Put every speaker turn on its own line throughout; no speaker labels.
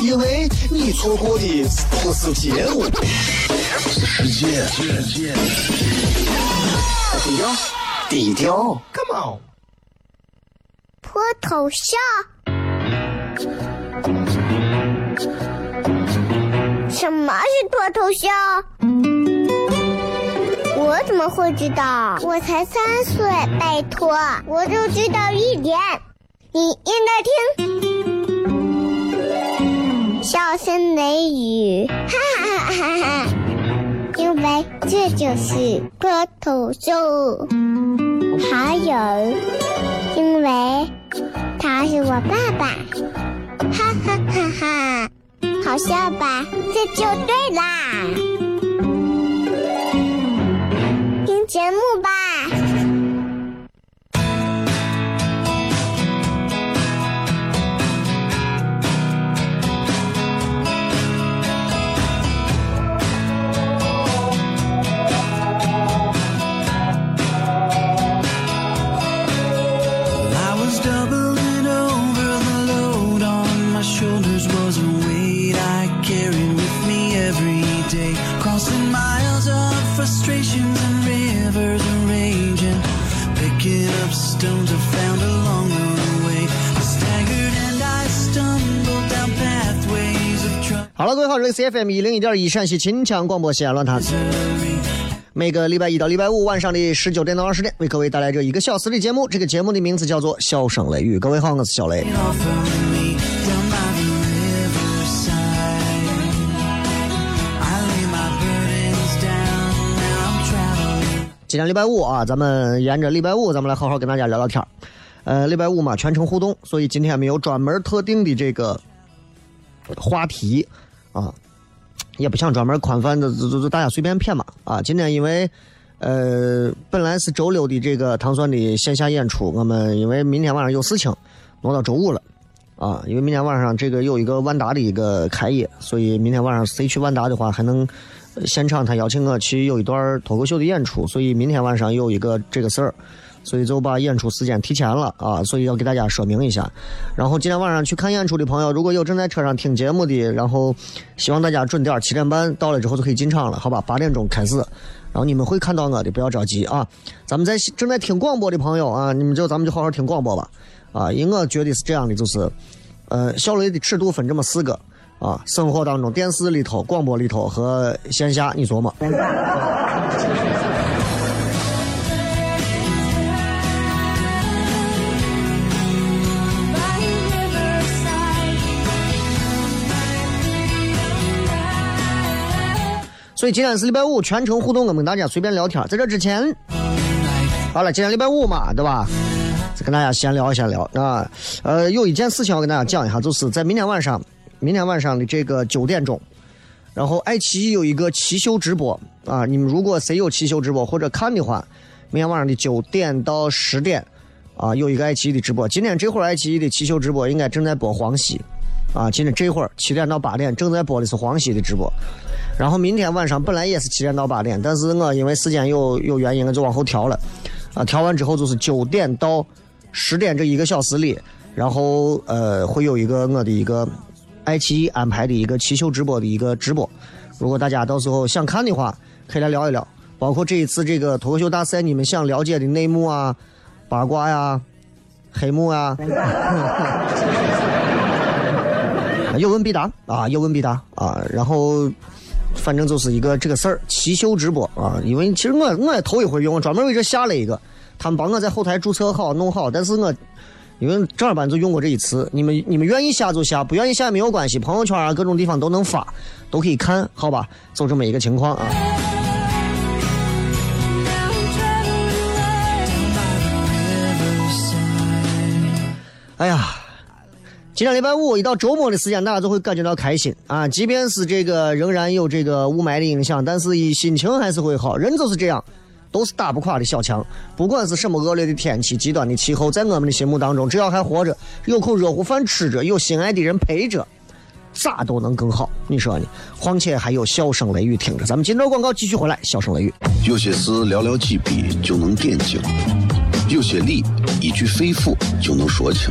因为你错过的不是节目，
是时间。
低调，低调，Come on，
脱头像？什么是脱头像？我怎么会知道？我才三岁，拜托，我就知道一点。你应该听，笑声雷雨，哈哈哈哈！因为这就是脱头秀。还有，因为他是我爸爸，哈哈哈哈！好笑吧？这就对啦。
C F M 一零一点一陕西秦腔广播西安论坛。每个礼拜一到礼拜五晚上的十九点到二十点，为各位带来这一个小时的节目。这个节目的名字叫做《笑声雷雨》。各位好，我是小雷。今天礼拜五啊，咱们沿着礼拜五，咱们来好好跟大家聊聊天呃，礼拜五嘛，全程互动，所以今天没有专门特定的这个话题。啊，也不想专门宽泛的，就就大家随便谝嘛。啊，今天因为，呃，本来是周六的这个糖蒜的线下演出，我们因为明天晚上有事情，挪到周五了。啊，因为明天晚上这个有一个万达的一个开业，所以明天晚上谁去万达的话，还能现场他邀请我去有一段脱口秀的演出，所以明天晚上有一个这个事儿。所以就把演出时间提前了啊，所以要给大家说明一下。然后今天晚上去看演出的朋友，如果有正在车上听节目的，然后希望大家准点七点半到了之后就可以进场了，好吧？八点钟开始，然后你们会看到我的，不要着急啊。咱们在正在听广播的朋友啊，你们就咱们就好好听广播吧啊。因为我觉得是这样的，就是，呃，小雷的尺度分这么四个啊，生活当中电视里头、广播里头和线下，你琢磨。所以今天是礼拜五，全程互动，我们大家随便聊天。在这之前，好了，今天礼拜五嘛，对吧？再跟大家闲聊一闲聊啊。呃，有一件事情要跟大家讲一下，就是在明天晚上，明天晚上的这个九点钟，然后爱奇艺有一个汽秀直播啊。你们如果谁有汽秀直播或者看的话，明天晚上的九点到十点啊，有一个爱奇艺的直播。今天这会儿爱奇艺的汽秀直播应该正在播黄西啊。今天这会儿七点到八点正在播的是黄西的直播。然后明天晚上本来也是七点到八点，但是我因为时间有有原因，我就往后调了。啊，调完之后就是九点到十点这一个小时里，然后呃会有一个我的一个爱奇艺安排的一个汽秀直播的一个直播。如果大家到时候想看的话，可以来聊一聊。包括这一次这个脱口秀大赛，你们想了解的内幕啊、八卦呀、黑幕啊，有问必答啊，有问必答啊，然后。反正就是一个这个事儿，奇秀直播啊，因为其实我我也头一回用，专门为这下了一个，他们帮我在后台注册好弄好，但是我因为正儿八经就用过这一次，你们你们愿意下就下，不愿意下也没有关系，朋友圈啊各种地方都能发，都可以看，好吧，就这么一个情况啊。哎呀。今天礼拜五一到周末的时间，大家都会感觉到开心啊！即便是这个仍然有这个雾霾的影响，但是一心情还是会好。人就是这样，都是打不垮的小强。不管是什么恶劣的天气、极端的气候，在我们的心目当中，只要还活着，有口热乎饭吃着，有心爱的人陪着，咋都能更好。你说呢？况且还有笑声雷雨听着。咱们今朝广告继续回来，笑声雷雨。
有些事寥寥几笔就能点睛，有些理一句肺腑就能说清。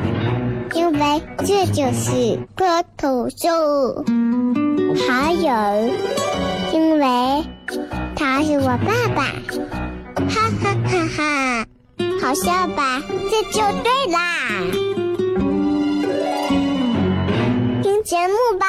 因为这就是脱头秀。还有，因为他是我爸爸，哈哈哈哈！好笑吧？这就对啦。听节目吧。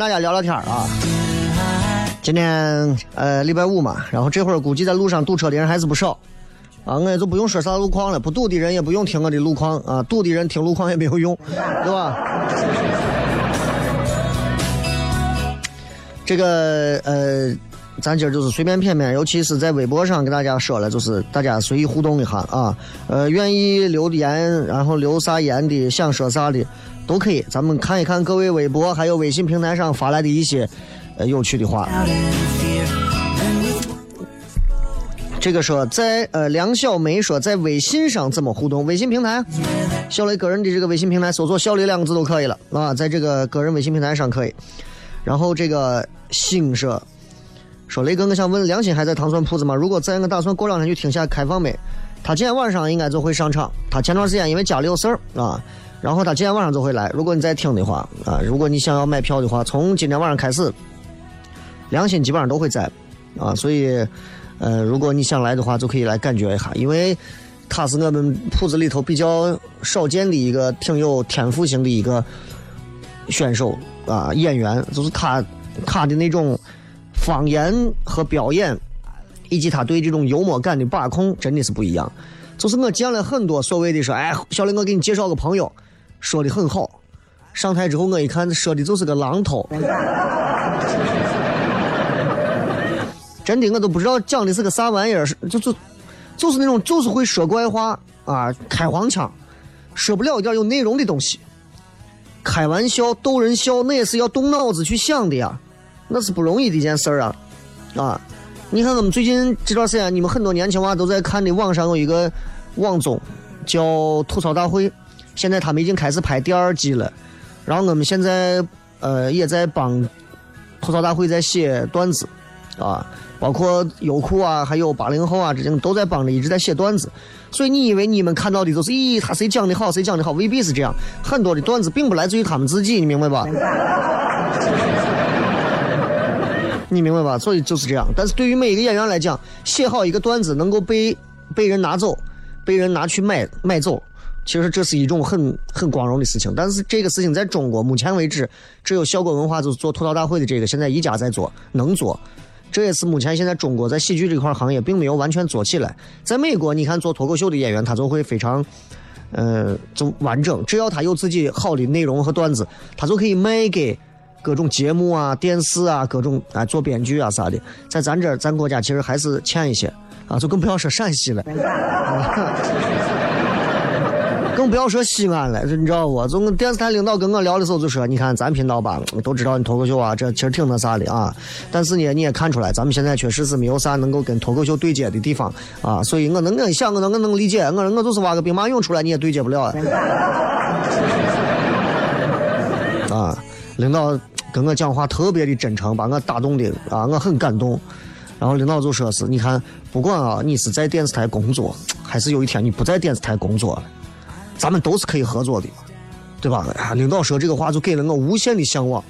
大家聊聊天啊。今天呃礼拜五嘛，然后这会儿估计在路上堵车的人还是不少啊，我也就不用说啥路况了，不堵的人也不用听我的路况啊，堵的人听路况也没有用，对吧？这个呃，咱今儿就是随便骗骗，尤其是在微博上跟大家说了，就是大家随意互动一下啊，呃，愿意留言，然后留啥言的，想说啥的都可以，咱们看一看各位微博还有微信平台上发来的一些呃有趣的话。这个说在呃梁小梅说在微信上怎么互动？微信平台，小雷个人的这个微信平台搜索“小雷”两个字都可以了啊，在这个个人微信平台上可以。然后这个星说说雷哥，我想问良心还在糖蒜铺子吗？如果在，我打算过两天去听下开放没？他今天晚上应该就会上场。他前段时间因为家里有事儿啊，然后他今天晚上就会来。如果你在听的话啊，如果你想要买票的话，从今天晚上开始，良心基本上都会在啊，所以。呃，如果你想来的话，就可以来感觉一下，因为他是我们铺子里头比较少见的一个挺有天赋型的一个选手啊演员，就是他他的那种方言和表演，以及他对这种幽默感的把控，真的是不一样。就是我见了很多所谓的说，哎，小林，我给你介绍个朋友，说的很好，上台之后我一看，说的就是个榔头。真的，我都不知道讲的是个啥玩意儿，就就就是那种就是会说怪话啊，开黄腔，说不了一点有内容的东西。开玩笑逗人笑，那也是要动脑子去想的呀，那是不容易的一件事儿啊啊！你看我们最近这段时间，你们很多年轻娃都在看的，网上有一个网综叫《吐槽大会》，现在他们已经开始拍第二季了。然后我们现在呃也在帮吐槽大会在写段子啊。包括优酷啊，还有八零后啊，这些都在帮着一直在写段子。所以你以为你们看到的都是，咦，他谁讲的好，谁讲的好，未必是这样。很多的段子并不来自于他们自己，你明白吧？你明白吧？所以就是这样。但是对于每一个演员来讲，写好一个段子能够被被人拿走，被人拿去买买走，其实这是一种很很光荣的事情。但是这个事情在中国目前为止，只有效果文化就是做吐槽大会的这个，现在一家在做，能做。这也是目前现在中国在喜剧这块行业并没有完全做起来。在美国，你看做脱口秀的演员，他就会非常，呃，就完整。只要他有自己好的内容和段子，他就可以卖给各种节目啊、电视啊、各种啊做编剧啊啥的。在咱这儿，咱国家其实还是欠一些啊，就更不要说陕西了。更不要说西安了，你知道不？从电视台领导跟我聊的时候就说：“你看咱频道吧，都知道你脱口秀啊，这其实挺那啥的啊。但是呢，你也看出来，咱们现在确实是没有啥能够跟脱口秀对接的地方啊。所以我能我想我能我能理解，我我就是挖个兵马俑出来，你也对接不了啊。啊，领导跟我讲话特别的真诚，把我打动的啊，我很感动。然后领导就说是：你看，不管啊，你是在电视台工作，还是有一天你不在电视台工作了。”咱们都是可以合作的，对吧？领导说这个话就给了我无限的向往。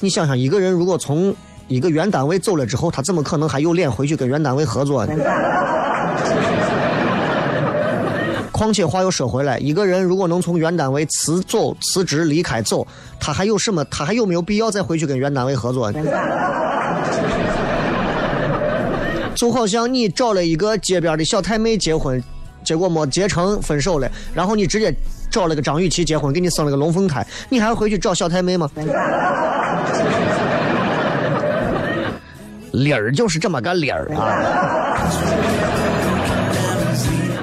你想想，一个人如果从一个原单位走了之后，他怎么可能还有脸回去跟原单位合作呢？况且话又说回来，一个人如果能从原单位辞走、辞职、离开走，他还有什么？他还有没有必要再回去跟原单位合作呢？就好像你找了一个街边的小太妹结婚。结果没结成，分手了。然后你直接找了个张雨绮结婚，给你生了个龙凤胎，你还回去找小太妹吗？理儿就是这么个理儿啊！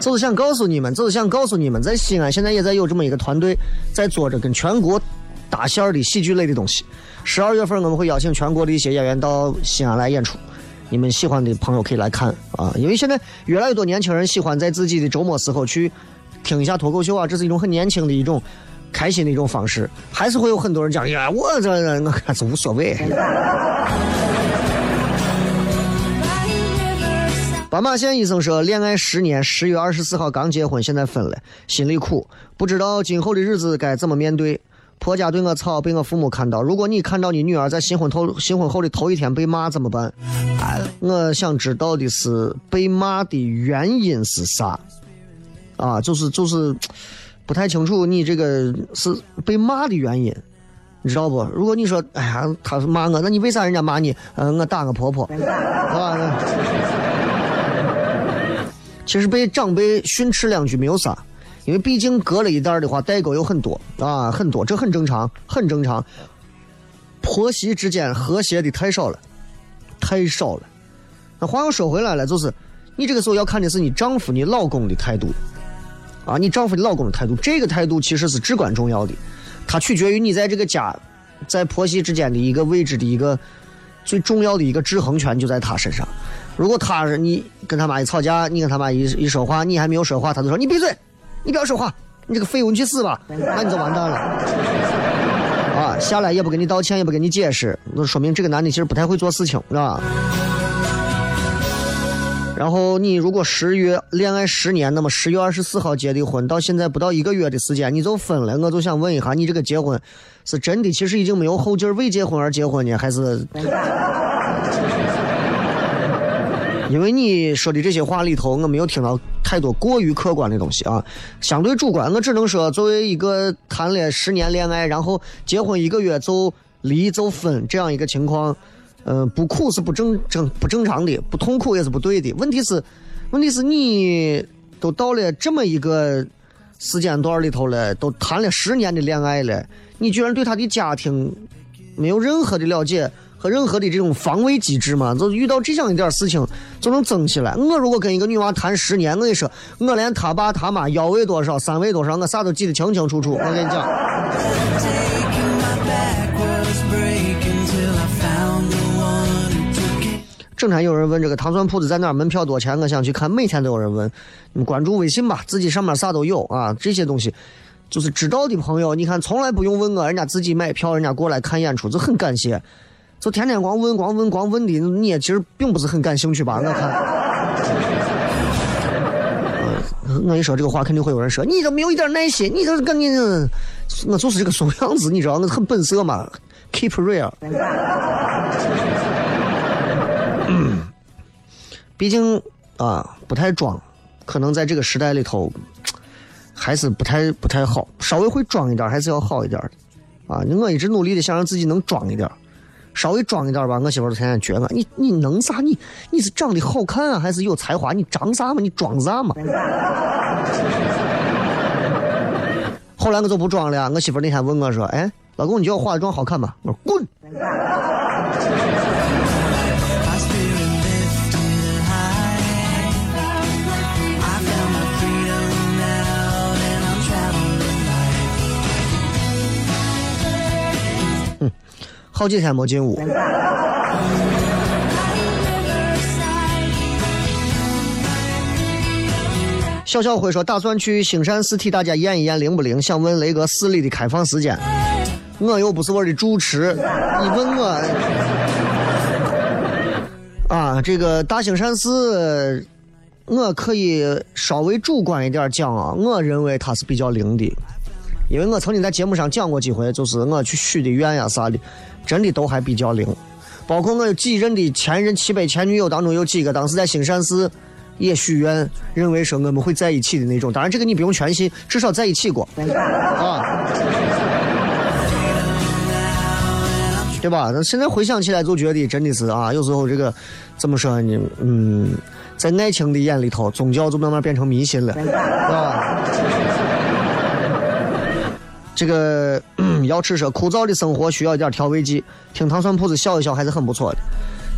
就是想告诉你们，就是想告诉你们，在西安现在也在有这么一个团队，在做着跟全国搭线的喜剧类的东西。十二月份我们会邀请全国的一些演员到西安来演出。你们喜欢的朋友可以来看啊，因为现在越来越多年轻人喜欢在自己的周末时候去听一下脱口秀啊，这是一种很年轻的一种开心的一种方式。还是会有很多人讲，呀，我这我还是无所谓。斑马线医生说，恋爱十年，十月二十四号刚结婚，现在分了，心里苦，不知道今后的日子该怎么面对。婆家对我吵，被我父母看到。如果你看到你女儿在新婚头新婚后的头一天被骂怎么办？我想知道的是被骂的原因是啥？啊，就是就是不太清楚你这个是被骂的原因，你知道不？如果你说哎呀，他是骂我，那你为啥人家骂你？嗯，我打我婆婆，啊，其实被长辈训斥两句没有啥。因为毕竟隔了一代的话，代沟有很多啊，很多，这很正常，很正常。婆媳之间和谐的太少了，太少了。那话又说回来了，就是你这个时候要看的是你丈夫、你老公的态度啊，你丈夫、你老公的态度，这个态度其实是至关重要的，它取决于你在这个家，在婆媳之间的一个位置的一个最重要的一个制衡权就在他身上。如果他是你跟他妈一吵架，你跟他妈一一说话，你还没有说话，他就说你闭嘴。你不要说话，你这个废物，你去死吧！那你就完蛋了。啊，下来也不跟你道歉，也不跟你解释，那说明这个男的其实不太会做事情，是吧？然后你如果十月恋爱十年，那么十月二十四号结的婚，到现在不到一个月的时间你就分了，我就想问一下，你这个结婚是真的，其实已经没有后劲为结婚而结婚呢，还是？因为你说的这些话里头，我没有听到太多过于客观的东西啊，相对主观。我只能说，作为一个谈了十年恋爱，然后结婚一个月就离就分这样一个情况，嗯，不苦是不正正不正常的，不痛苦也是不对的。问题是，问题是你都到了这么一个时间段里头了，都谈了十年的恋爱了，你居然对他的家庭没有任何的了解。和任何的这种防卫机制嘛，就遇到这样一点事情就能争起来。我如果跟一个女娃谈十年，我跟你说，我连她爸她妈腰围多少、三围多少，我啥都记得清清楚楚。我跟你讲。正常有人问这个糖蒜铺子在哪儿，门票多钱？我想去看，每天都有人问。你关注微信吧，自己上面啥都有啊。这些东西就是知道的朋友，你看从来不用问我，人家自己买票，人家过来看演出，就很感谢。就天天光问光问光问的，你也其实并不是很感兴趣吧？我看，我一说这个话，肯定会有人说你都没有一点耐心，你这跟你，我就是这个怂样子，你知道，我很本色嘛，keep real。毕竟啊不太装，可能在这个时代里头还是不太不太好，稍微会装一点还是要好一点的啊。我一直努力的想让自己能装一点，稍微装一点吧。我媳妇儿天天撅我，你你弄啥？你你是长得好看啊，还是有才华？你装啥嘛？你装啥嘛？后来我就不装了。我媳妇那天问我说：“哎，老公，你觉得我化的妆好看吗？”我说：“滚。”好几天没进屋。小小辉说打算去兴山寺替大家验一验灵不灵，想问雷哥寺里的开放时间。我又不是我的主持，你问我啊？这个大兴善寺，我可以稍微主观一点讲啊，我认为它是比较灵的，因为我曾经在节目上讲过几回，就是我去许的愿呀啥的，真的都还比较灵。包括我有几任的前任七百前女友当中有几个当时在兴善寺也许愿，认为说我们会在一起的那种。当然这个你不用全信，至少在一起过 啊。对吧？那现在回想起来，就觉得真的是啊，有时候这个怎么说呢？嗯，在爱情的眼里头，宗教就慢慢变成迷信了，是吧？这个嗯瑶池说，枯燥的生活需要一点调味剂，听糖蒜铺子笑一笑还是很不错的。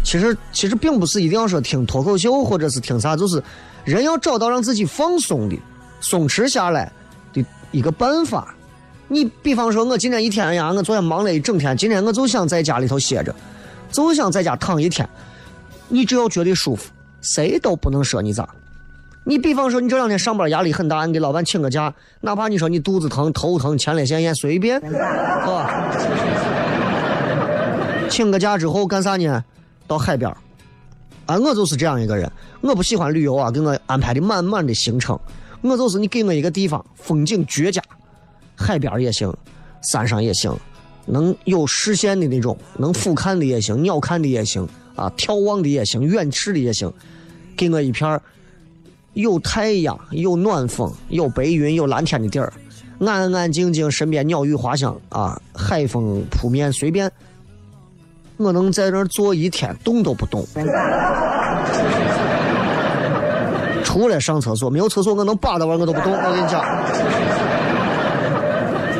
其实其实并不是一定要说听脱口秀或者是听啥，就是人要找到让自己放松的、松弛下来的一个办法。你比方说，我今天一天呀，我昨天忙了一整天，今天我就想在家里头歇着，就想在家躺一天。你只要觉得舒服，谁都不能说你咋。你比方说，你这两天上班压力很大，你给老板请个假，哪怕你说你肚子疼、头疼、前列腺炎，随便，是吧？请个假之后干啥呢？到海边儿。啊，我就是这样一个人，我不喜欢旅游啊，给我安排的满满的行程。我就是你给我一个地方，风景绝佳，海边也行，山上也行，能有视线的那种，能俯瞰的也行，鸟瞰的也行，啊，眺望的也行，远视的也行。给我一片儿有太阳、有暖风、有白云、有蓝天的地儿，安安静静，身边鸟语花香啊，海风扑面，随便。我能在那儿坐一天，动都不动。除了上厕所，没有厕所我能扒到玩我都不动。我跟你讲，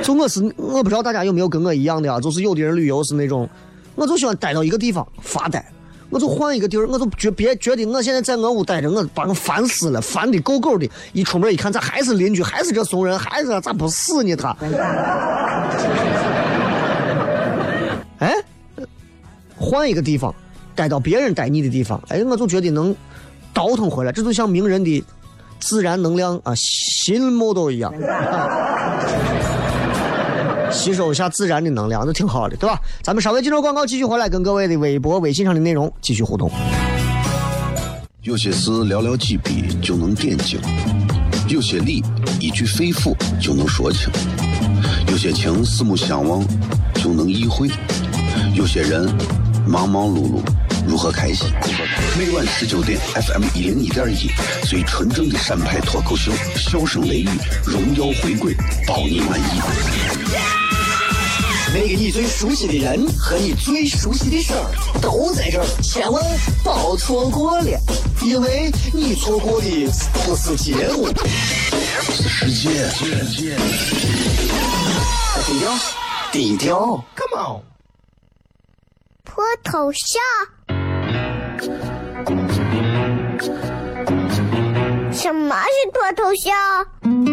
就我是我不知道大家有没有跟我一样的啊，就是有的人旅游是那种，我就喜欢待到一个地方发呆，我就换一个地儿，我就觉别觉得我现在在我屋待着，我把我烦死了，烦的够够的。一出门一看，咋还是邻居，还是这怂人，还是咋不死呢他？哎，换一个地方，待到别人待你的地方，哎，我就觉得能倒腾回来，这就像名人的自然能量啊，新模式一样，吸收一下自然的能量，就挺好的，对吧？咱们稍微进入广告，继续回来跟各位的微博、微信上的内容继续互动。
有些事寥寥几笔就能点睛，有些理一句肺腑就能说清，有些情四目相望就能意会，有些人忙忙碌碌如何开心？每晚十九点，FM 一零一点一，最纯正的陕派脱口秀，笑声雷雨，荣耀回归，包你满意。
那个你最熟悉的人和你最熟悉的事儿都在这儿，千万别错过了，因为你错过的不是节目，
是时间。
低调，低调，Come on。
脱头像？什么是脱头像？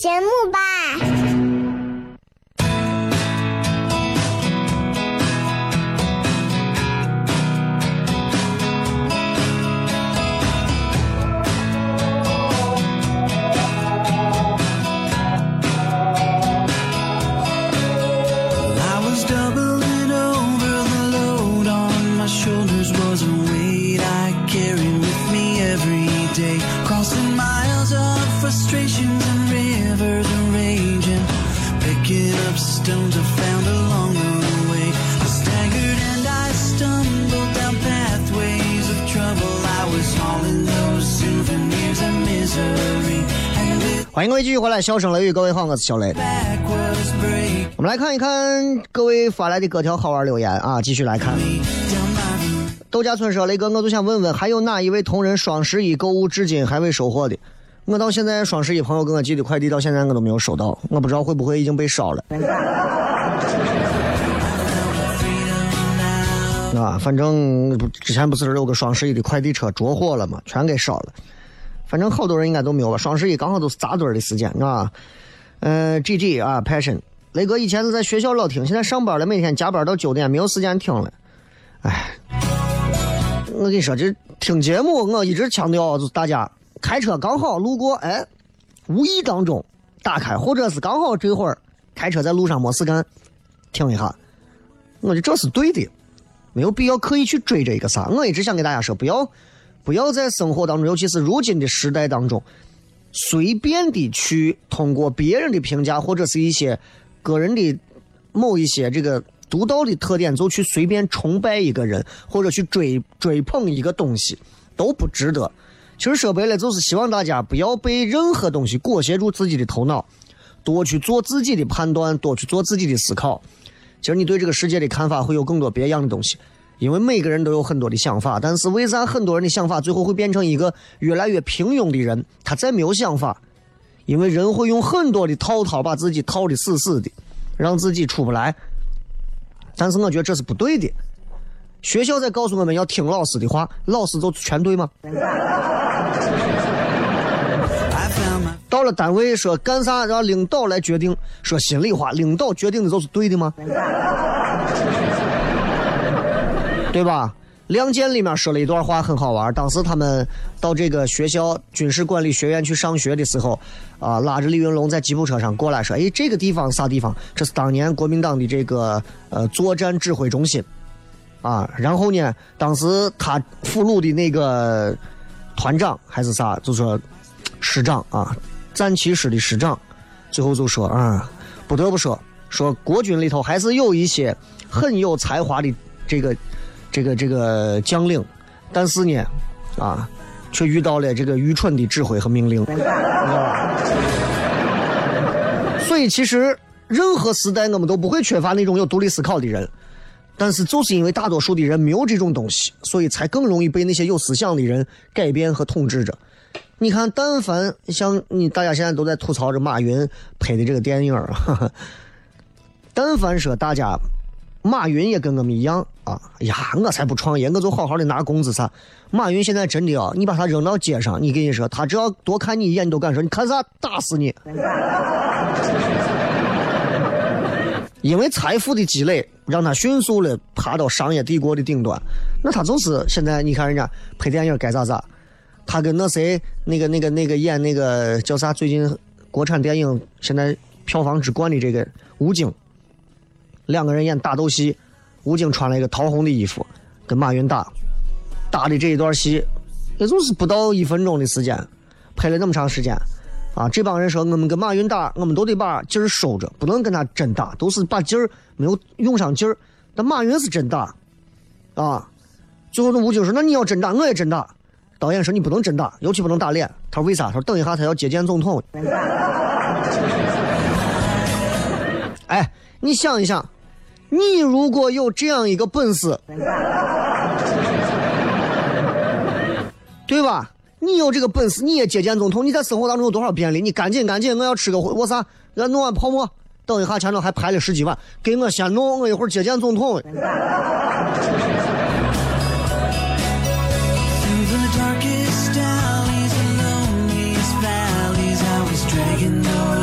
节目吧。
回来，笑声雷雨，各位好，我是小雷。我们来看一看各位发来的各条好玩留言啊，继续来看。
down my
豆家村说：“雷哥，我就想问问，还有哪一位同仁双十一购物至今还未收货的？我到现在双十一朋友给我寄的快递到现在我都没有收到，我不知道会不会已经被烧了。啊，反正之前不是有个双十一的快递车着火了嘛，全给烧了。反正好多人应该都没有吧。双十一刚好都是扎堆儿的时间啊。呃，G G 啊，Passion，雷哥以前是在学校老听，现在上班了，每天加班到九点，没有时间听了。哎，我跟你说，这听节目我一直强调，就是大家开车刚好路过，哎，无意当中打开，或者是刚好这会儿开车在路上没事干，听一下，我觉得这是对的，没有必要刻意去追这个啥。我一直想给大家说，不要不要在生活当中，尤其是如今的时代当中，随便的去通过别人的评价或者是一些个人的某一些这个独到的特点，就去随便崇拜一个人或者去追追捧一个东西，都不值得。其实说白了，就是希望大家不要被任何东西裹挟住自己的头脑，多去做自己的判断，多去做自己的思考。其实你对这个世界的看法会有更多别样的东西，因为每个人都有很多的想法，但是为啥很多人的想法最后会变成一个越来越平庸的人？他再没有想法，因为人会用很多的套套把自己套的死死的，让自己出不来。但是我觉得这是不对的。学校在告诉我们要听老师的话，老师就全对吗 到了单位说干啥让领导来决定，说心里话，领导决定的就是对的吗？对吧？《亮剑》里面说了一段话很好玩。当时他们到这个学校军事管理学院去上学的时候，啊，拉着李云龙在吉普车上过来说：“哎，这个地方啥地方？这是当年国民党的这个呃作战指挥中心。”啊，然后呢，当时他俘虏的那个团长还是啥，就说师长啊，战旗师的师长，最后就说啊，不得不说，说国军里头还是有一些很有才华的这个这个这个将领，但是呢，啊，却遇到了这个愚蠢的指挥和命令，你知道吧？所以其实任何时代我们都不会缺乏那种有独立思考的人。但是就是因为大多数的人没有这种东西，所以才更容易被那些有思想的人改变和统治着。你看，但凡像你大家现在都在吐槽着马云拍的这个电影儿，哈 哈但凡说大家马云也跟我们一样啊，哎呀，我才不创业，我就好好的拿工资啥。马云现在真的啊，你把他扔到街上，你跟你说，他只要多看你一眼，你都敢说，你看啥，打死你。因为财富的积累，让他迅速的爬到商业帝国的顶端。那他就是现在，你看人家拍电影该咋咋，他跟那谁，那个那个那个演那个叫啥？最近国产电影现在票房之冠的这个吴京，两个人演打斗戏，吴京穿了一个桃红的衣服，跟马云打，打的这一段戏，也就是不到一分钟的时间，拍了那么长时间。啊，这帮人说我们跟马云打，我们都得把劲儿收着，不能跟他真打，都是把劲儿没有用上劲儿。但马云是真打，啊，最后那吴京说：“那你要真打，我也真打。”导演说：“你不能真打，尤其不能打脸。”他说：“为啥？”他说：“等一下他要接见总统。”哎，你想一想，你如果有这样一个本事，对吧？你有这个本事，你也接见总统，你在生活当中有多少便利？你赶紧赶紧，我要吃个我啥？要弄碗泡沫。等一下，前头还排了十几碗，给我先弄，我一会儿接见总统。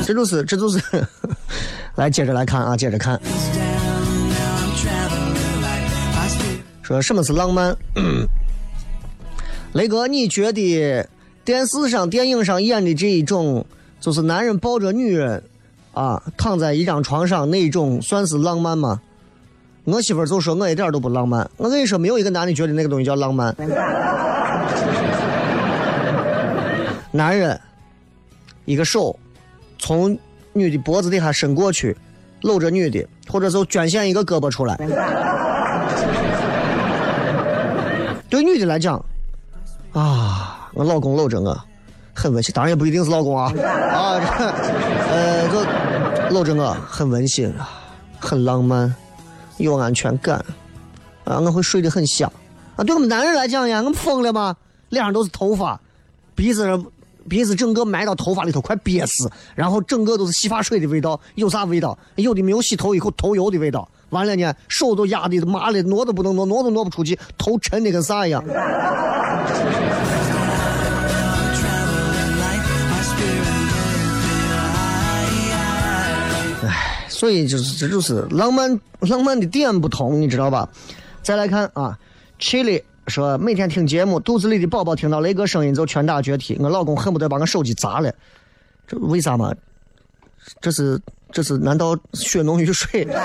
这就是这就是，来接着来看啊，接着看，说什么是浪漫？雷哥，你觉得电视上、电影上演的这一种，就是男人抱着女人，啊，躺在一张床上那种，算是浪漫吗？我媳妇就说我一点都不浪漫。我跟你说，没有一个男的觉得那个东西叫浪漫。男人，一个手从女的脖子底下伸过去，搂着女的，或者就捐献一个胳膊出来。对女的来讲，啊，我老公搂着我，很温馨，当然也不一定是老公啊啊，这 呃，就搂着我很温馨啊，很浪漫，有安全感啊，我会睡得很香啊。对我们男人来讲呀，我们疯了吗？脸上都是头发，鼻子鼻子整个埋到头发里头，快憋死，然后整个都是洗发水的味道，有啥味道？有的没有洗头以后头油的味道。完了呢，手都压的麻的，挪都不能挪，挪都挪不出去，头沉的跟啥一样。
traveling light, my spirit lifted high.
所以就是这就是浪漫浪漫的点不同，你知道吧？再来看啊，Chili 说每天听节目，肚子里的宝宝听到雷哥声音就拳打脚踢，我老公恨不得把我手机砸了，这为啥嘛？这是这是难道血浓于水？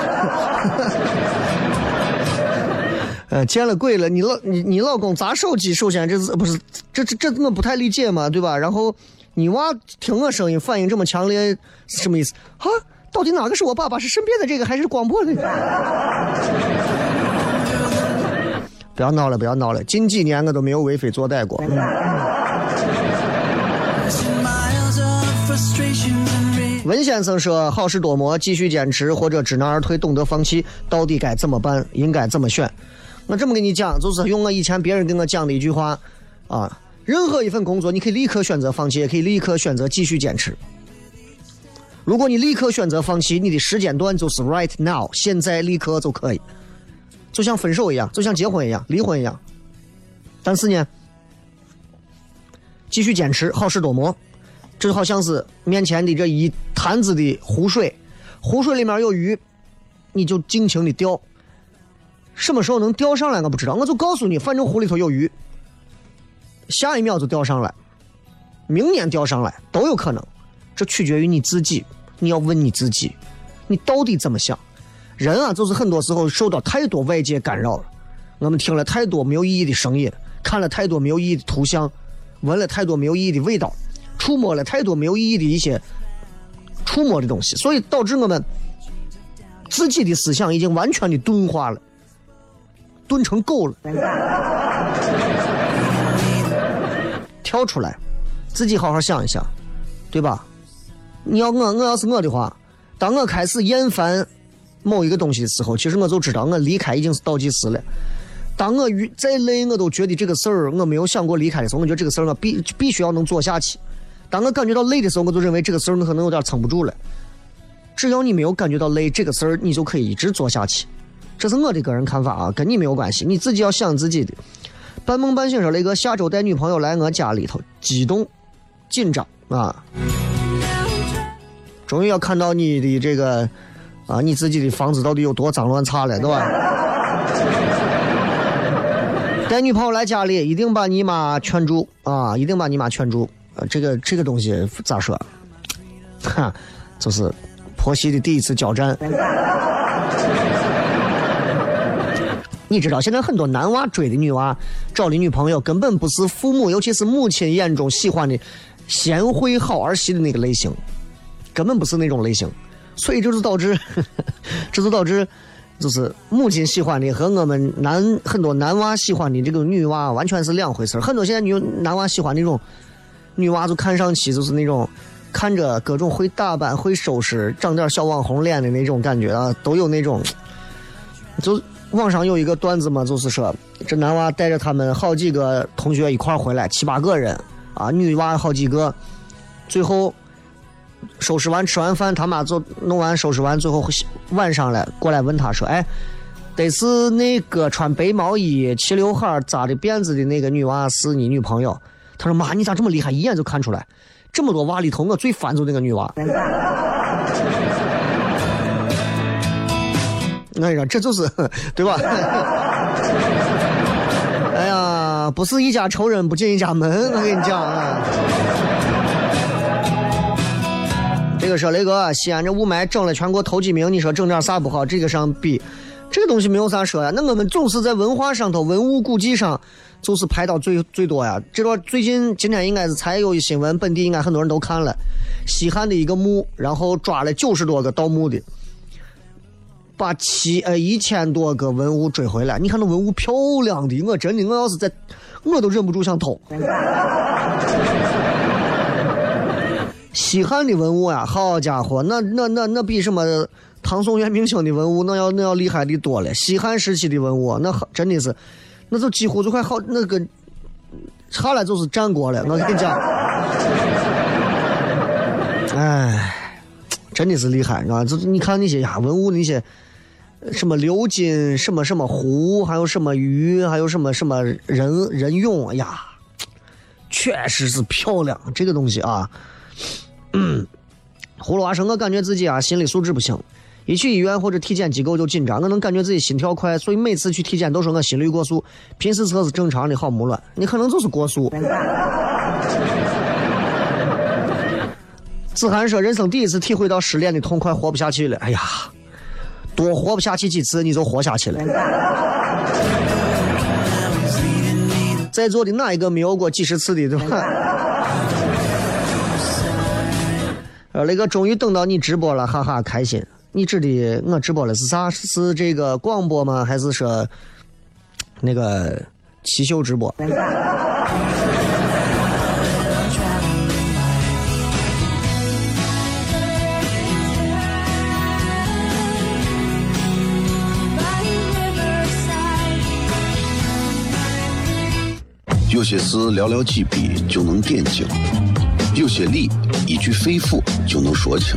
呃，见了鬼了！你老你你老公砸手机，首先这是不是这这这我不太理解嘛，对吧？然后你娃听我声音反应这么强烈，是什么意思啊？到底哪个是我爸爸？是身边的这个还是广播的？不要闹了，不要闹了！近几年我都没有为非作歹过。文先生说：“好事多磨，继续坚持或者知难而退，懂得放弃，到底该怎么办？应该怎么选？”我这么跟你讲，就是用我以前别人跟我讲的一句话啊：任何一份工作，你可以立刻选择放弃，也可以立刻选择继续坚持。如果你立刻选择放弃，你的时间段就是 right now，现在立刻就可以，就像分手一样，就像结婚一样，离婚一样。但是呢，继续坚持，好事多磨。这就好像是面前的这一坛子的湖水，湖水里面有鱼，你就尽情的钓。什么时候能钓上来我不知道，我就告诉你，反正湖里头有鱼，下一秒就钓上来，明年钓上来都有可能，这取决于你自己。你要问你自己，你到底怎么想？人啊，就是很多时候受到太多外界干扰了，我们听了太多没有意义的声音，看了太多没有意义的图像，闻了太多没有意义的味道。触摸了太多没有意义的一些触摸的东西，所以导致我们自己的思想已经完全的钝化了，钝成狗了。跳出来，自己好好想一想，对吧？你要我，我要是我的话，当我开始厌烦某一个东西的时候，其实我就知道我离开已经是倒计时了。当我遇再累，我都觉得这个事儿我没有想过离开的时候，我觉得这个事儿我必必须要能做下去。当我感觉到累的时候，我就认为这个事儿我可能有点撑不住了。只要你没有感觉到累，这个事儿你就可以一直做下去。这是我的个人看法啊，跟你没有关系，你自己要想自己的。半梦半醒说雷哥下周带女朋友来我家里头，激动、紧张啊！终于要看到你的这个啊，你自己的房子到底有多脏乱差了，对吧？带女朋友来家里，一定把你妈劝住啊！一定把你妈劝住。啊，这个这个东西咋说？哈，就是婆媳的第一次交战。你知道，现在很多男娃追的女娃找的女朋友，根本不是父母，尤其是母亲眼中喜欢的贤惠好儿媳的那个类型，根本不是那种类型。所以这就导致，这 就导致，就是母亲喜欢的和我们男很多男娃喜欢的这个女娃完全是两回事儿很多现在女男娃喜欢那种女娃，就看上去就是那种看着各种会打扮、会收拾、长点小网红脸的那种感觉啊，都有那种。就网上有一个段子嘛，就是说这男娃带着他们好几个同学一块回来，七八个人啊，女娃好几个，最后收拾完吃完饭，他妈就弄完收拾完，最后晚上了过来问他说：“哎，得是那个穿白毛衣、齐刘海、扎的辫子的那个女娃是你女朋友？”他说：“妈，你咋这么厉害？一眼就看出来。这么多娃里头，我最烦就那个女娃。”我跟你说，这就是对吧？哎呀，不是一家仇人不进一家门，我跟你讲啊。这个说雷哥，西安这雾霾整了全国头几名，你说整点啥不好？这个上比，这个东西没有啥说呀。那我们总是在文化上头、文物古迹上，就是排到最最多呀。这段最近今天应该是才有一新闻，本地应该很多人都看了，西汉的一个墓，然后抓了九十多个盗墓的。把七呃一千多个文物追回来，你看那文物漂亮的，我真的我要是在，我都忍不住想偷。西汉的文物呀，好家伙，那那那那比什么唐宋元明清的文物那要那要厉害的多了。西汉时期的文物，那真的是，那就几乎就快好那个，差了就是战国了。我跟你讲，哎，真的是厉害，啊！这你看那些呀，文物那些。什么鎏金，什么什么壶，还有什么鱼，还有什么什么人人俑，哎呀，确实是漂亮。这个东西啊，嗯，葫芦娃说：“我感觉自己啊，心理素质不行，一去医院或者体检机构就紧张，我能感觉自己心跳快，所以每次去体检都说我心率过速，平时测是正常的，好木乱。你可能就是过速。”子涵说：“人生第一次体会到失恋的痛快，活不下去了。哎呀。”多活不下去几次，你就活下去了。在座的哪一个没有过几十次的，对吧？呃，那个终于等到你直播了，哈哈，开心。你指的我直播的是啥？是这个广播吗？还是说那个汽秀直播？
有些事寥寥几笔就能点睛，有些理一句肺腑就能说清，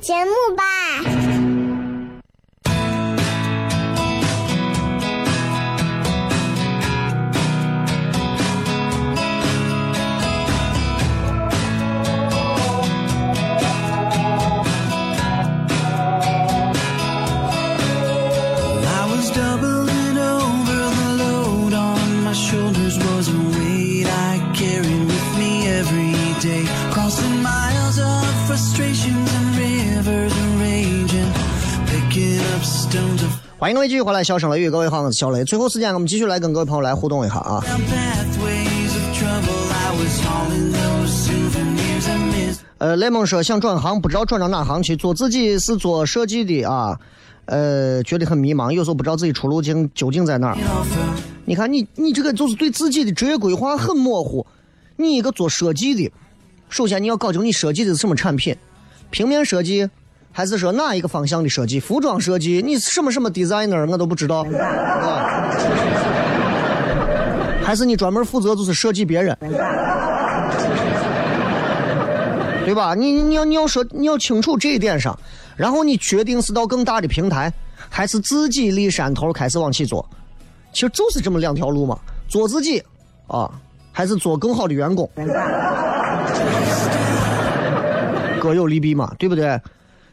节目吧。
欢迎各位继续回来，笑声雷雨，各位好，我是小雷。最后时间，我们继续来跟各位朋友来互动一下啊。呃，雷蒙说想转行，不知道转到哪行去。做自己是做设计的啊，呃，觉得很迷茫，有时候不知道自己出路径究竟在哪儿。你看，你你这个就是对自己的职业规划很模糊。你一个做设计的，首先你要搞清你设计的是什么产品，平面设计。还是说哪一个方向的设计？服装设计？你什么什么 designer 我都不知道啊。还是你专门负责就是设计别人，对吧？你你要你要说你要清楚这一点上，然后你决定是到更大的平台，还是自己立山头开始往起做？其实就是这么两条路嘛，做自己啊，还是做更好的员工，各有利弊嘛，对不对？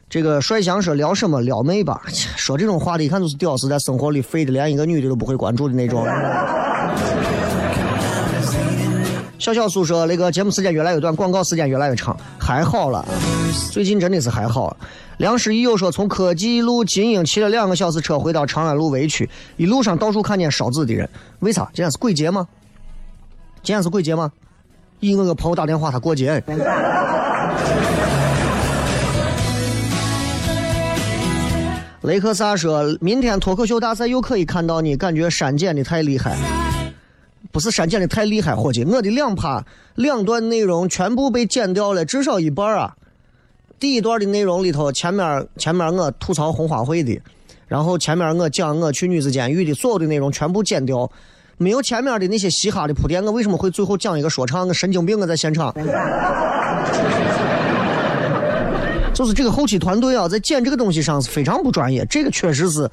这个帅翔说聊什么撩妹吧，说这种话的，一看就是屌丝，在生活里废的连一个女的都不会关注的那种。小小苏说那个节目时间越来越短，广告时间越来越长，还好了，最近真的是还好。梁诗怡又说从科技路金鹰骑了两个小时车回到长安路围区，一路上到处看见烧纸的人，为啥？今天是鬼节吗？今天是鬼节吗？一我个朋友打电话，他过节。雷克萨说：“明天脱口秀大赛又可以看到你，感觉删减的太厉害。不是删减的太厉害，伙计，我的两趴两段内容全部被剪掉了，至少一半啊。第一段的内容里头，前面前面我吐槽红花会的，然后前面我讲我去女子监狱的所有的内容全部剪掉，没有前面的那些嘻哈的铺垫。我为什么会最后讲一个说唱？我神经病！我在现场。就是这个后期团队啊，在剪这个东西上是非常不专业，这个确实是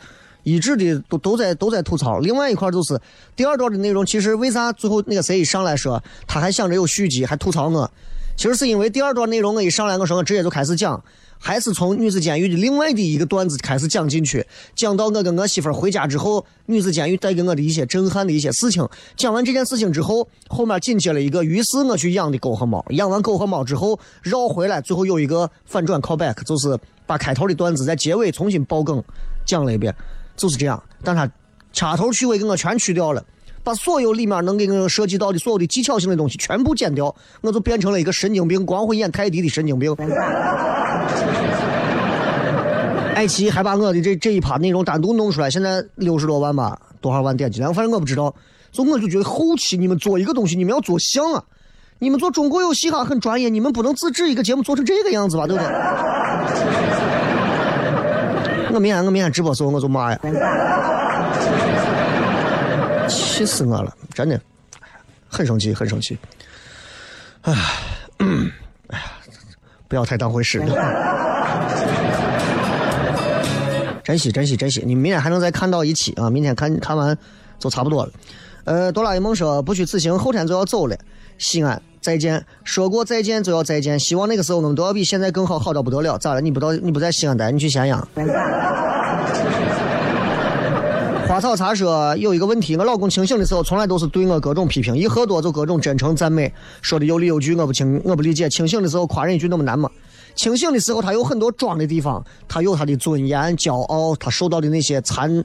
一致的都都在都在吐槽。另外一块就是第二段的内容，其实为啥最后那个谁一上来说他还想着有续集，还吐槽我？其实是因为第二段内容我一上来我说我直接就开始讲，还是从女子监狱的另外的一个段子开始讲进去，讲到我跟我媳妇儿回家之后，女子监狱带给我的一些震撼的一些事情。讲完这件事情之后，后面紧接了一个，于是我去养的狗和猫，养完狗和猫之后绕回来，最后有一个反转 callback，就是把开头的段子在结尾重新爆梗讲了一遍，就是这样。但他掐头去尾给我全去掉了。把所有里面能给我涉及到的所有的技巧性的东西全部剪掉，我就变成了一个神经病，光会演泰迪的神经病。爱奇艺还把我的这这一趴内容单独弄出来，现在六十多万吧，多少万点击量，反正我不知道。所以我就觉得后期你们做一个东西，你们要做像啊！你们做中国有嘻哈很专业，你们不能自制一个节目做成这个样子吧，对不对？我明天我明天直播时候我就骂呀。气死我了，真的，很生气，很生气。哎，哎呀，不要太当回事。珍惜，珍惜，珍惜！你明天还能再看到一期啊！明天看看完就差不多了。呃，哆啦 A 梦说不虚此行，后天就要走了。西安再见，说过再见就要再见。希望那个时候我们都要比现在更好，好到不得了。咋了？你不到？你不在西安待？你去咸阳？花草茶说有一个问题，我老公清醒的时候从来都是对我各种批评，一喝多就各种真诚赞美，说的有理有据，我不清我不理解，清醒的时候夸人一句那么难吗？清醒的时候他有很多装的地方，他有他的尊严、骄傲，他受到的那些残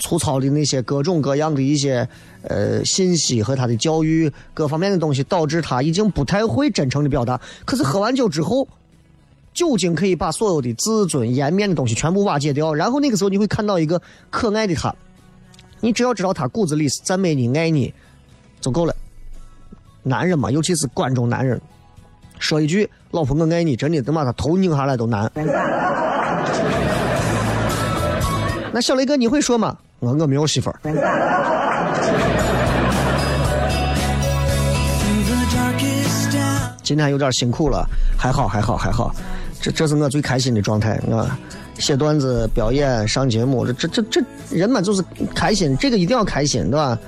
粗糙的那些各种各样的一些呃信息和他的教育各方面的东西，导致他已经不太会真诚的表达。可是喝完酒之后。酒精可以把所有的自尊、颜面的东西全部瓦解掉，然后那个时候你会看到一个可爱的他。你只要知道他骨子里是赞美你、爱你，就够了。男人嘛，尤其是关中男人，说一句“老婆我爱你”，真的能把他头拧下来都难。那小雷哥你会说吗？我我没有媳妇儿。今天有点辛苦了，还好还好还好。这这是我最开心的状态啊！写段子、表演、上节目，这这这这人嘛就是开心，这个一定要开心，对吧？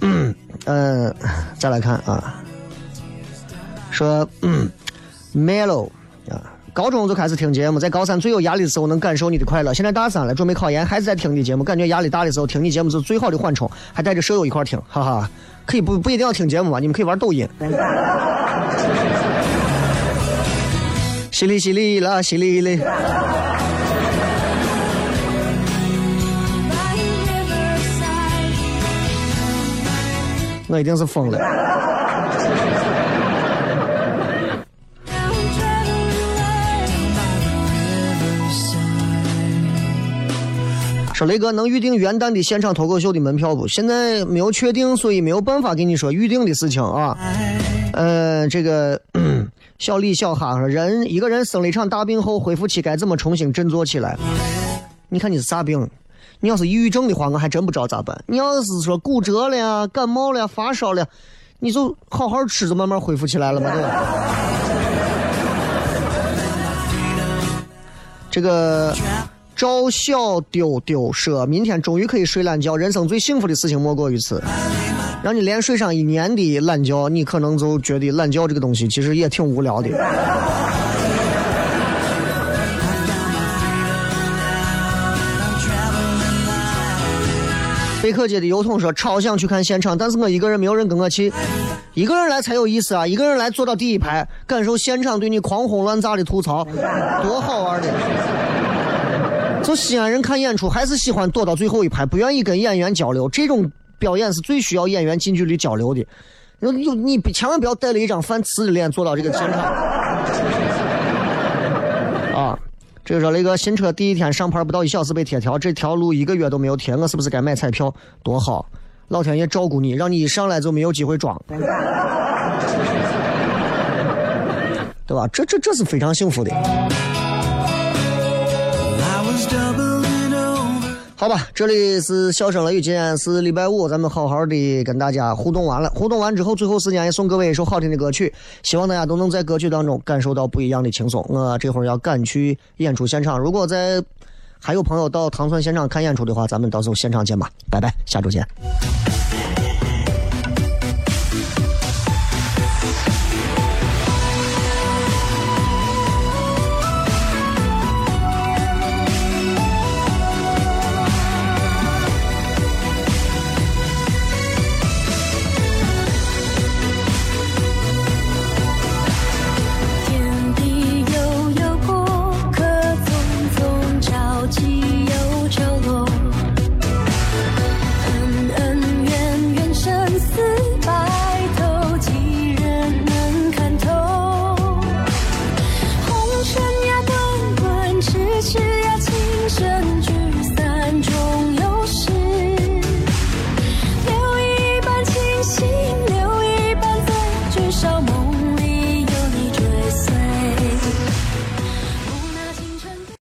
嗯嗯，再来看啊，说嗯，Melo 啊，高中就开始听节目，在高三最有压力的时候能感受你的快乐，现在大三了，准备考研，还是在听你节目，感觉压力大的时候听你节目是最好的缓冲，还带着舍友一块听，哈哈，可以不不一定要听节目嘛，你们可以玩抖音。淅沥淅沥啦，淅沥沥。我一定是疯了。说雷哥能预定元旦的现场脱口秀的门票不？现在没有确定，所以没有办法跟你说预定的事情啊。呃，这个。小李小哈说：“人一个人生了一场大病后，恢复期该怎么重新振作起来？你看你是啥病？你要是抑郁症的话，我还真不知道咋办。你要是说骨折了呀、感冒了、发烧了，你就好好吃，就慢慢恢复起来了嘛，对吧？”这个赵小丢丢说：“明天终于可以睡懒觉，人生最幸福的事情莫过于此。”让你连睡上一年的懒觉，你可能就觉得懒觉这个东西其实也挺无聊的。贝克街的油桶说超想去看现场，但是我一个人没有人跟我去，一个人来才有意思啊！一个人来坐到第一排，感受现场对你狂轰乱炸的吐槽，多好玩的！就西安人看演出还是喜欢躲到最后一排，不愿意跟演员交流，这种。表演是最需要演员近距离交流的，有有你千万不要带了一张饭瓷的脸坐到这个现场。啊，这个说雷哥新车第一天上牌不到一小时被贴条，这条路一个月都没有贴，我是不是该买彩票？多好！老天爷照顾你，让你一上来就没有机会装，对吧？这这这是非常幸福的。
I was double
好吧，这里是笑声雷雨，今天是礼拜五，咱们好好的跟大家互动完了。互动完之后，最后时间也送各位一首好听的歌曲，希望大家都能在歌曲当中感受到不一样的轻松。我这会儿要赶去演出现场，如果在还有朋友到唐村现场看演出的话，咱们到时候现场见吧，拜拜，下周见。